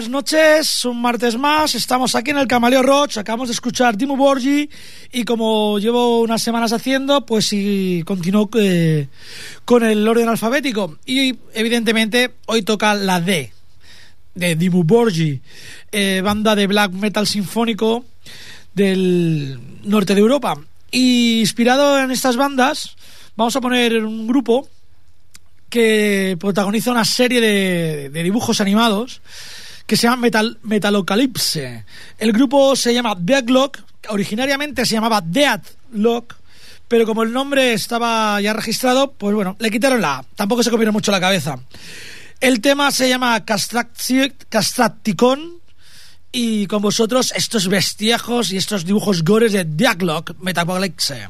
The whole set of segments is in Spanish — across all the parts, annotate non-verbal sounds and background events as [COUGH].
Buenas noches, un martes más, estamos aquí en el Camaleo Roach, acabamos de escuchar Timo Borgi y como llevo unas semanas haciendo, pues sí, continúo eh, con el orden alfabético y evidentemente hoy toca la D de Dimmu Borgi, eh, banda de black metal sinfónico del norte de Europa. Y inspirado en estas bandas, vamos a poner un grupo que protagoniza una serie de, de dibujos animados que se llama Metal, Metalocalypse. El grupo se llama Deadlock, originariamente se llamaba Deadlock, pero como el nombre estaba ya registrado, pues bueno, le quitaron la A. Tampoco se comieron mucho la cabeza. El tema se llama Castracticon y con vosotros estos bestiajos y estos dibujos gores de Deadlock Metalocalypse.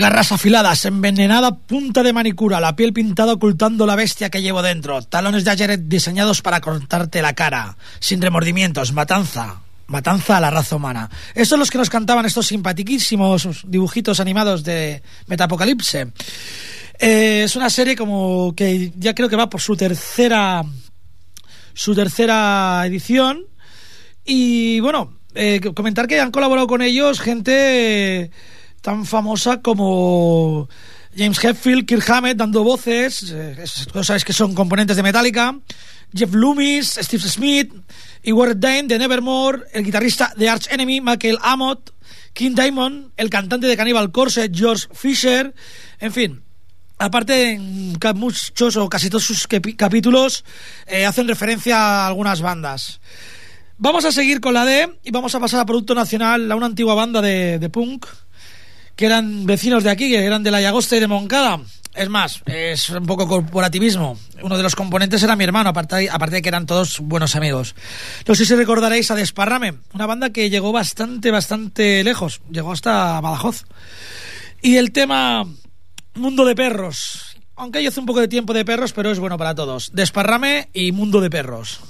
Garras afiladas, envenenada punta de manicura, la piel pintada ocultando la bestia que llevo dentro, talones de ayer diseñados para cortarte la cara, sin remordimientos, matanza, matanza a la raza humana. Estos son los que nos cantaban estos simpatiquísimos dibujitos animados de Metapocalipse. Eh, es una serie como que ya creo que va por su tercera su tercera edición y bueno, eh, comentar que han colaborado con ellos gente tan famosa como James Hetfield, Kirk Hammett dando voces, eh, sabes que son componentes de Metallica, Jeff Loomis, Steve Smith y Warren Dane de Nevermore, el guitarrista de Arch Enemy, Michael Amott, King Diamond, el cantante de Cannibal Corpse, George Fisher, en fin. Aparte, muchos o casi todos sus capítulos eh, hacen referencia a algunas bandas. Vamos a seguir con la D y vamos a pasar a Producto Nacional, a una antigua banda de punk que eran vecinos de aquí, que eran de la Llagosta y de Moncada. Es más, es un poco corporativismo. Uno de los componentes era mi hermano, aparte, aparte de que eran todos buenos amigos. No sé si recordaréis a Desparrame, una banda que llegó bastante, bastante lejos. Llegó hasta Badajoz. Y el tema Mundo de Perros. Aunque yo hace un poco de tiempo de perros, pero es bueno para todos. Desparrame y Mundo de Perros.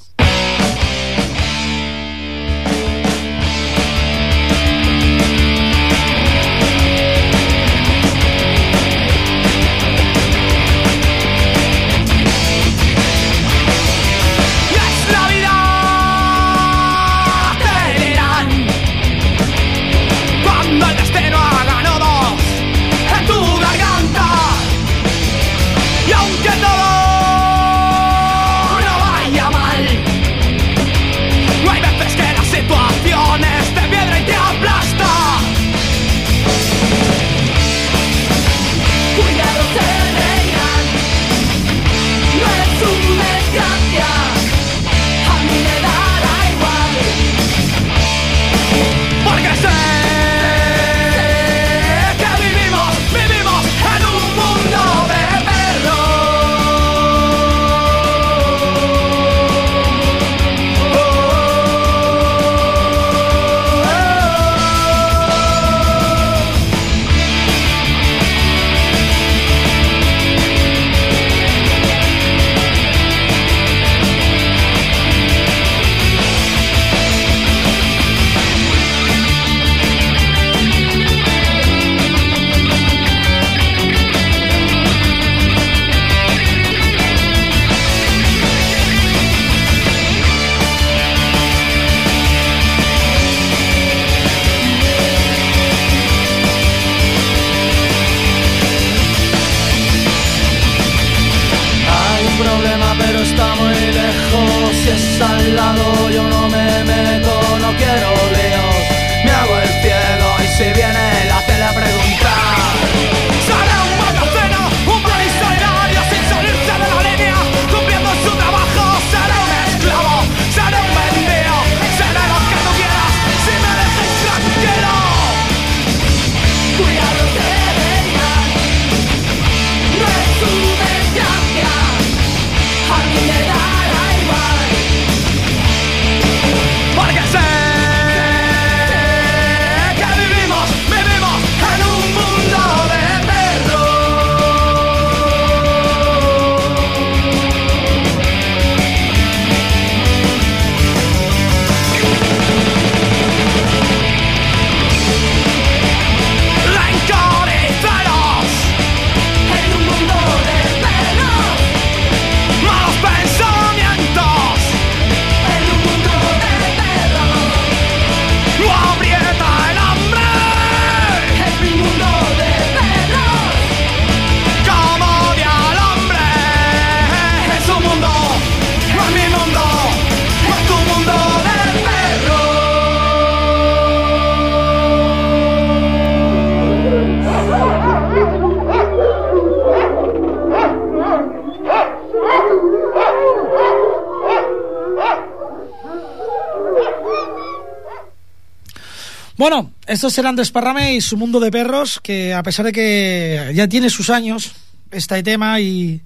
Estos serán Desparrame y su mundo de perros, que a pesar de que ya tiene sus años, este tema y,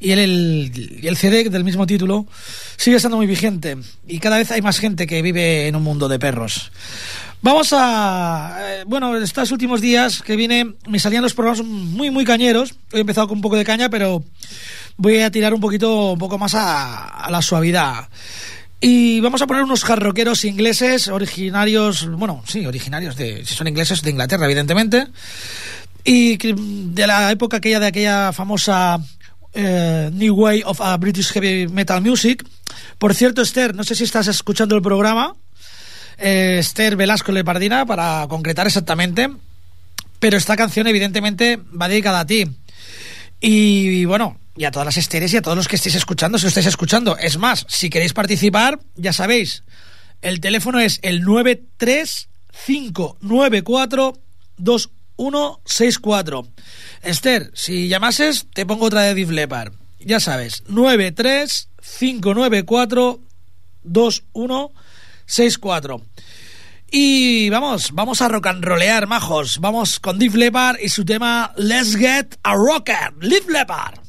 y el, el, CD del mismo título sigue estando muy vigente y cada vez hay más gente que vive en un mundo de perros. Vamos a... Eh, bueno, estos últimos días que viene me salían los programas muy, muy cañeros. He empezado con un poco de caña, pero voy a tirar un poquito, un poco más a, a la suavidad. Y vamos a poner unos jarroqueros ingleses originarios, bueno, sí, originarios de, si son ingleses, de Inglaterra, evidentemente, y de la época aquella de aquella famosa eh, New Way of British Heavy Metal Music. Por cierto, Esther, no sé si estás escuchando el programa, eh, Esther Velasco Lepardina, para concretar exactamente, pero esta canción evidentemente va dedicada a ti. Y, bueno, y a todas las esteres y a todos los que estéis escuchando, si lo estáis escuchando. Es más, si queréis participar, ya sabéis, el teléfono es el 935942164. Esther, si llamases, te pongo otra de Div. Ya sabes, 935942164. Y vamos, vamos a rock and rollear, majos. Vamos con Leppard y su tema Let's Get a Rocker. Def Leppard.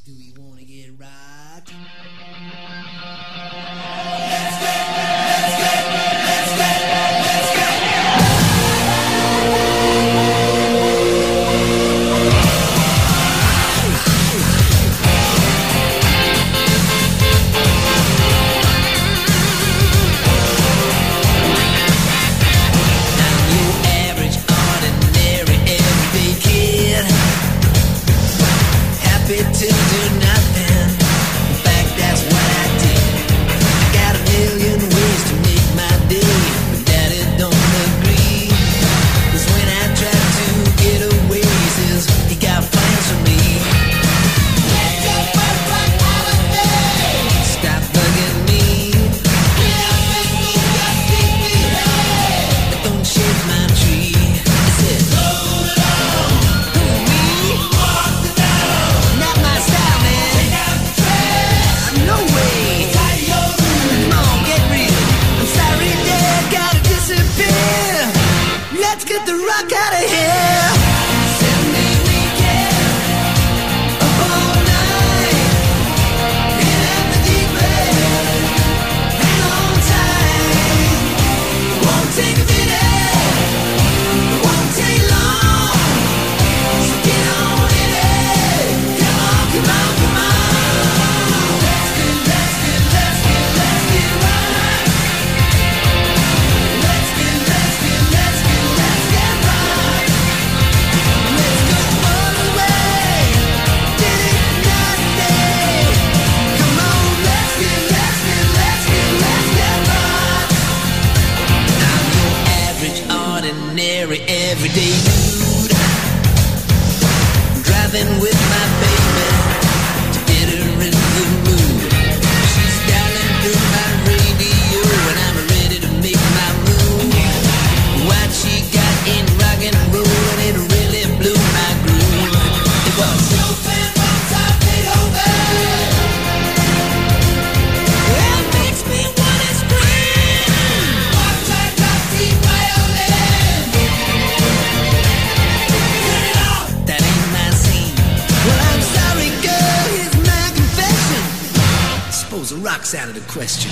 rocks out of the question.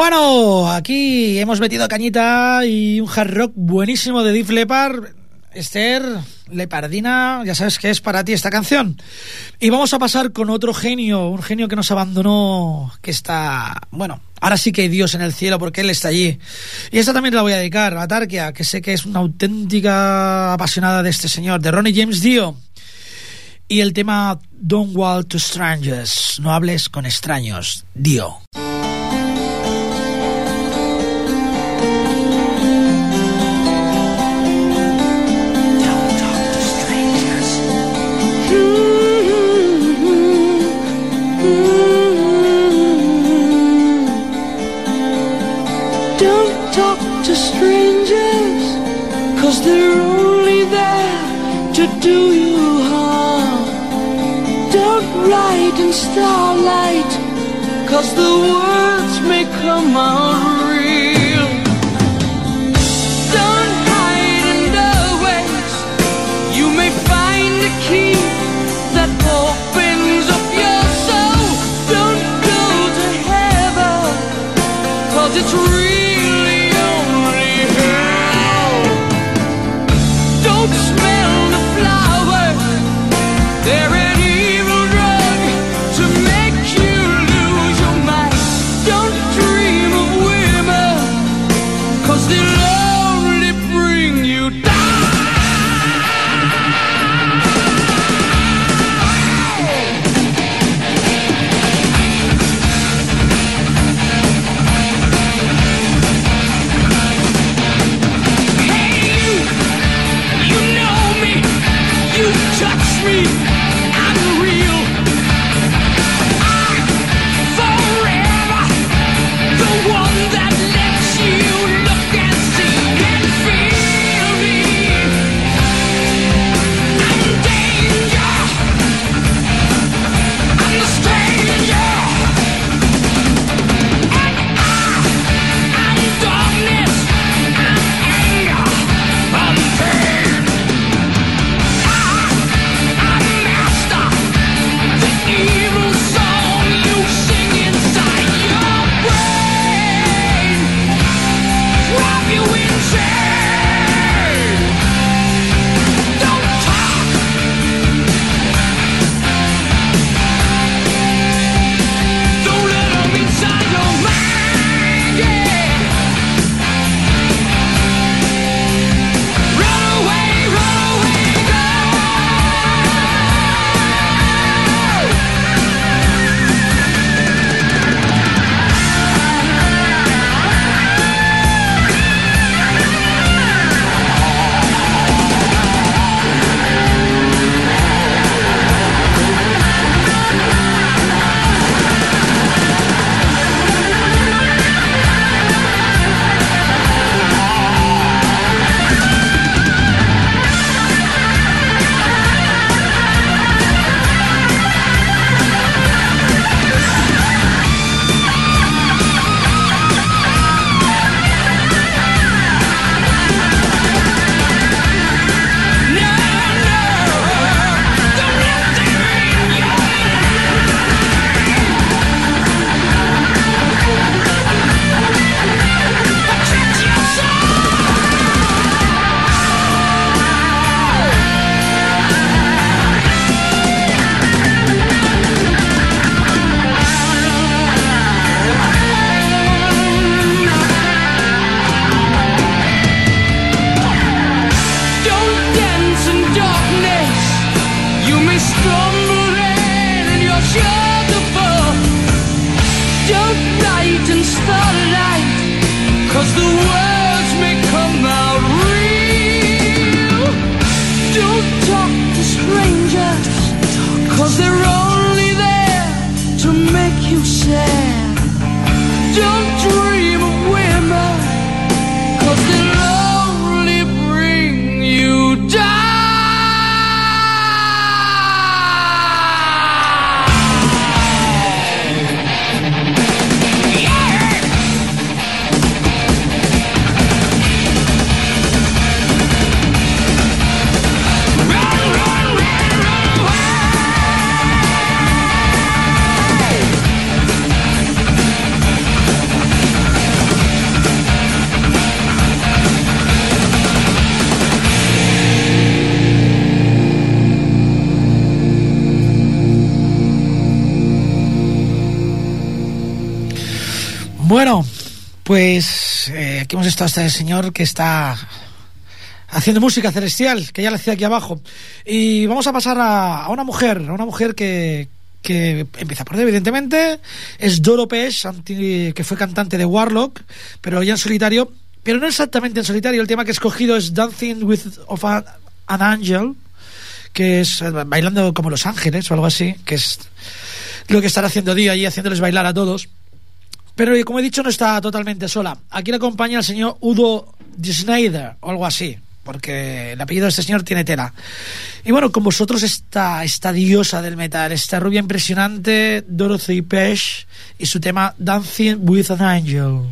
Bueno, aquí hemos metido cañita y un hard rock buenísimo de Dif Lepard. Esther, Lepardina, ya sabes que es para ti esta canción. Y vamos a pasar con otro genio, un genio que nos abandonó, que está, bueno, ahora sí que hay Dios en el cielo porque Él está allí. Y esta también la voy a dedicar a Tarkia, que sé que es una auténtica apasionada de este señor, de Ronnie James Dio. Y el tema Don't Walk to Strangers, no hables con extraños, Dio. Cause they're only there to do you harm. Don't write in starlight, cause the words may come out pues eh, aquí hemos estado hasta el señor que está haciendo música celestial, que ya le hacía aquí abajo. Y vamos a pasar a, a una mujer, a una mujer que, que empieza por evidentemente, es Doro Pesh, que fue cantante de Warlock, pero ya en solitario, pero no exactamente en solitario, el tema que he escogido es Dancing with of an Angel, que es eh, bailando como Los Ángeles o algo así, que es lo que estará haciendo Dio allí, haciéndoles bailar a todos. Pero como he dicho, no está totalmente sola. Aquí le acompaña el señor Udo Schneider o algo así, porque el apellido de este señor tiene tela. Y bueno, con vosotros esta, esta diosa del metal, esta rubia impresionante, Dorothy Pesh, y su tema Dancing with an Angel.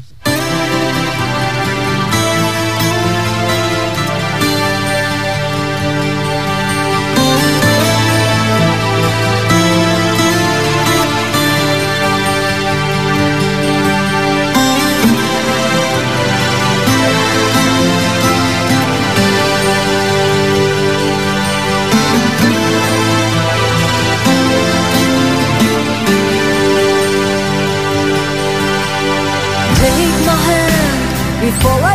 Before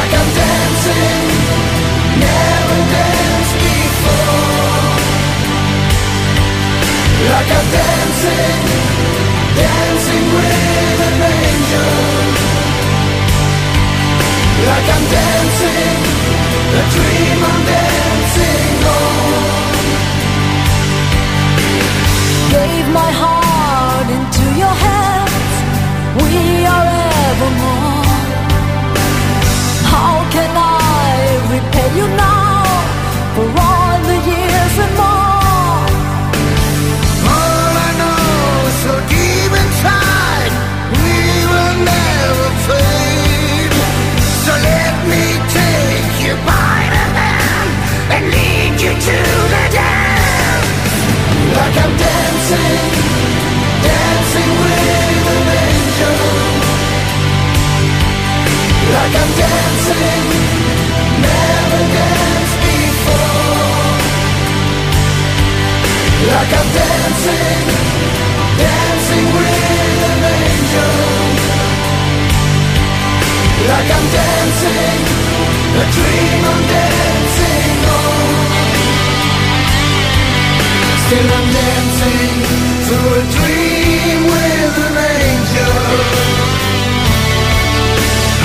Like I'm dancing, never danced before. Like I'm dancing, dancing with an angel. Like I'm dancing, a dream I'm dancing on. Gave my heart into your hands. We are evermore. You now for all the years and more? All I know deep inside, we will never fade. So let me take you by the hand and lead you to the dance. Like I'm dancing, dancing with. Like I'm dancing, Like I'm dancing, dancing with an angel. Like I'm dancing, a dream I'm dancing on. Still I'm dancing to a dream with an angel.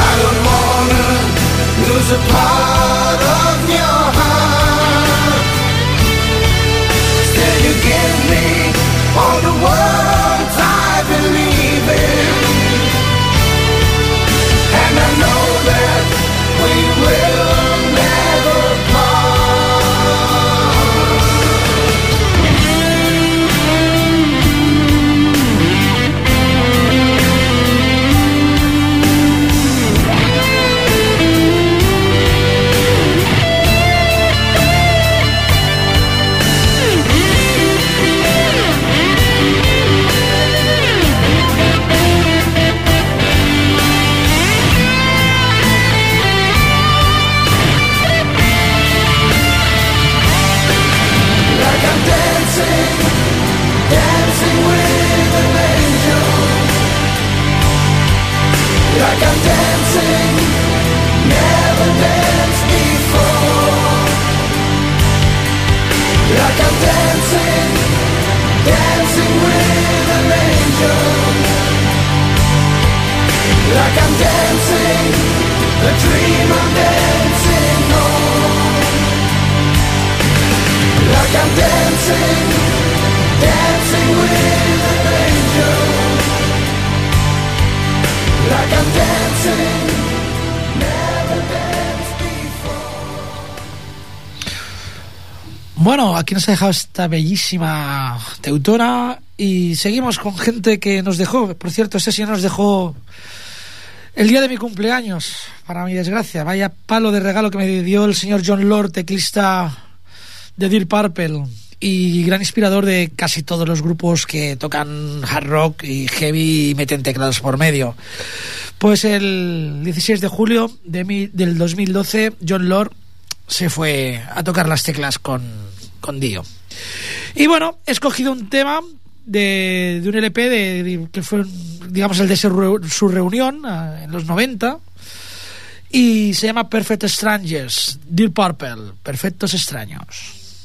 I don't wanna lose a part of your heart. You give me ha dejado esta bellísima teutora Y seguimos con gente que nos dejó. Por cierto, este señor nos dejó el día de mi cumpleaños, para mi desgracia. Vaya palo de regalo que me dio el señor John Lord, teclista de Deep Purple y gran inspirador de casi todos los grupos que tocan hard rock y heavy y meten teclados por medio. Pues el 16 de julio de mi, del 2012, John Lord se fue a tocar las teclas con, con Dio. Y bueno, he escogido un tema de, de un LP de, de- que fue, digamos, el de su, su reunión ah, en los 90 y se llama Perfect Strangers, Dear Purple, Perfectos Extraños.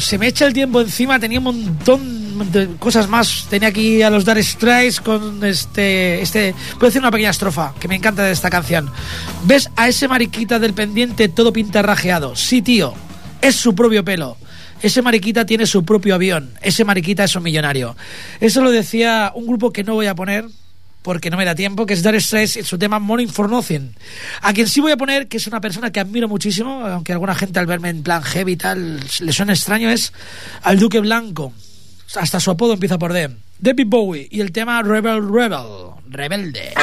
Se me echa el tiempo encima, tenía un montón de cosas más. Tenía aquí a los Dar Straits con este, este... Decir una pequeña estrofa que me encanta de esta canción. ¿Ves a ese mariquita del pendiente todo pintarrajeado? Sí, tío, es su propio pelo. Ese mariquita tiene su propio avión. Ese mariquita es un millonario. Eso lo decía un grupo que no voy a poner porque no me da tiempo, que es Dar Straits en su tema Morning for Nothing. A quien sí voy a poner, que es una persona que admiro muchísimo, aunque alguna gente al verme en plan heavy y tal le suena extraño, es al Duque Blanco. Hasta su apodo empieza por D. David Bowie y el tema Rebel Rebel, rebelde.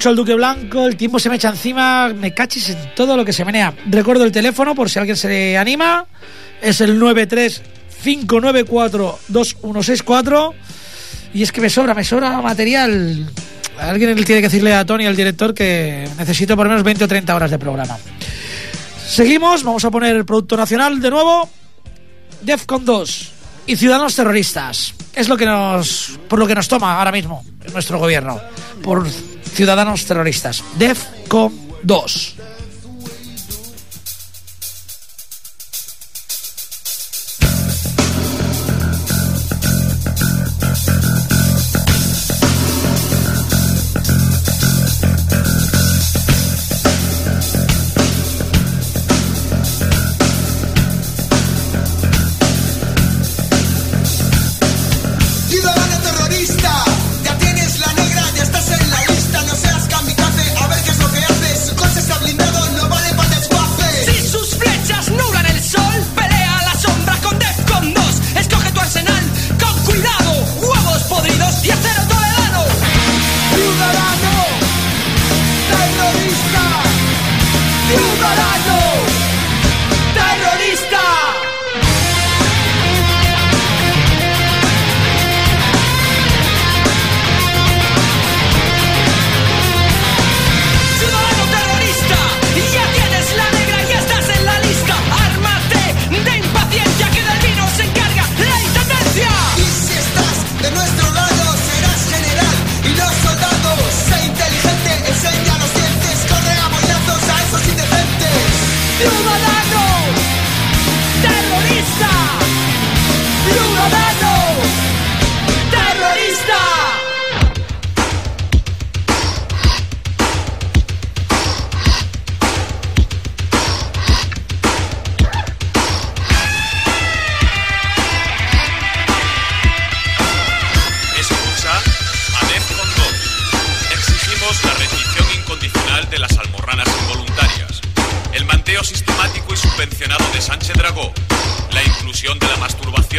Escuchado el Duque Blanco, el tiempo se me echa encima, me cachis en todo lo que se menea. Recuerdo el teléfono por si alguien se anima, es el 935942164 y es que me sobra, me sobra material. Alguien tiene que decirle a Tony, al director, que necesito por lo menos 20 o 30 horas de programa. Seguimos, vamos a poner el Producto Nacional de nuevo. Defcon 2 y Ciudadanos Terroristas. Es lo que nos, por lo que nos toma ahora mismo nuestro gobierno. Por Ciudadanos Terroristas. Defcon 2.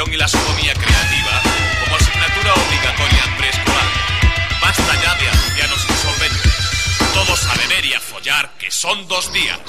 Y la sodomía creativa como asignatura obligatoria en preescolar. Basta ya de ancianos insolventes. Todos a beber y a follar, que son dos días.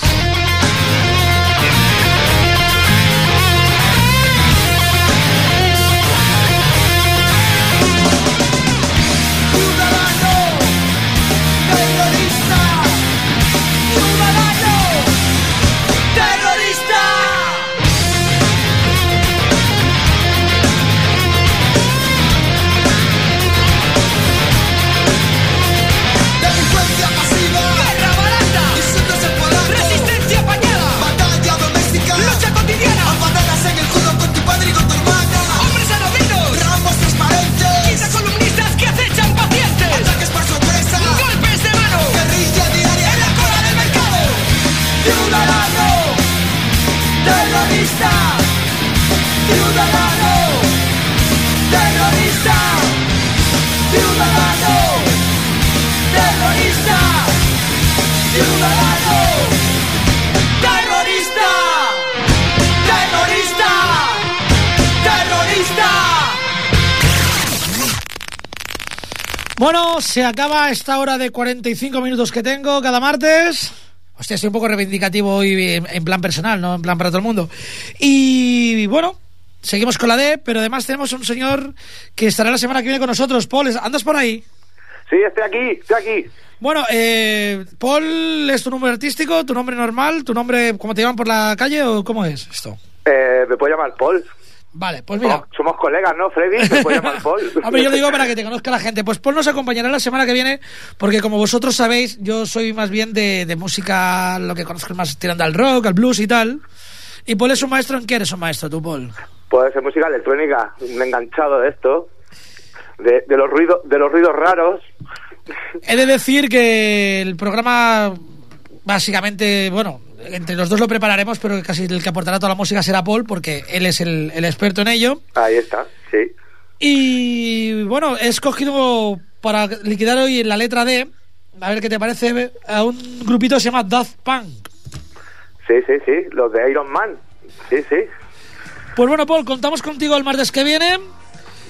Se acaba esta hora de 45 minutos que tengo cada martes. Hostia, estoy un poco reivindicativo hoy en, en plan personal, no en plan para todo el mundo. Y bueno, seguimos con la D, pero además tenemos un señor que estará la semana que viene con nosotros. Paul, ¿andas por ahí? Sí, estoy aquí, estoy aquí. Bueno, eh, Paul, ¿es tu nombre artístico, tu nombre normal, tu nombre, cómo te llaman por la calle o cómo es esto? Eh, me puedo llamar Paul. Vale, pues mira. Somos, somos colegas, ¿no, Freddy? Me puedo llamar Paul. [LAUGHS] Hombre, yo lo digo para que te conozca la gente. Pues Paul nos acompañará la semana que viene, porque como vosotros sabéis, yo soy más bien de, de música, lo que conozco más tirando al rock, al blues y tal. Y Paul es un maestro, ¿en qué eres un maestro tú, Paul? Puede ser música electrónica, un enganchado de esto, de, de los ruidos, de los ruidos raros. He de decir que el programa, básicamente, bueno, entre los dos lo prepararemos, pero casi el que aportará toda la música será Paul, porque él es el, el experto en ello. Ahí está, sí. Y bueno, he escogido para liquidar hoy en la letra D, a ver qué te parece, a un grupito que se llama Daft Punk. Sí, sí, sí, los de Iron Man. Sí, sí. Pues bueno, Paul, contamos contigo el martes que viene.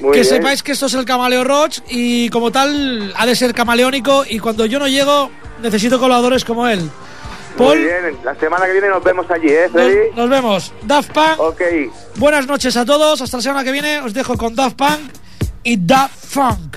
Muy que bien. sepáis que esto es el Camaleo Roach y como tal ha de ser camaleónico y cuando yo no llego necesito colaboradores como él. Paul, Muy bien, la semana que viene nos vemos allí, ¿eh, nos, Freddy? nos vemos. Daft Punk, Ok, buenas noches a todos. Hasta la semana que viene os dejo con Daft Punk y Daft Funk.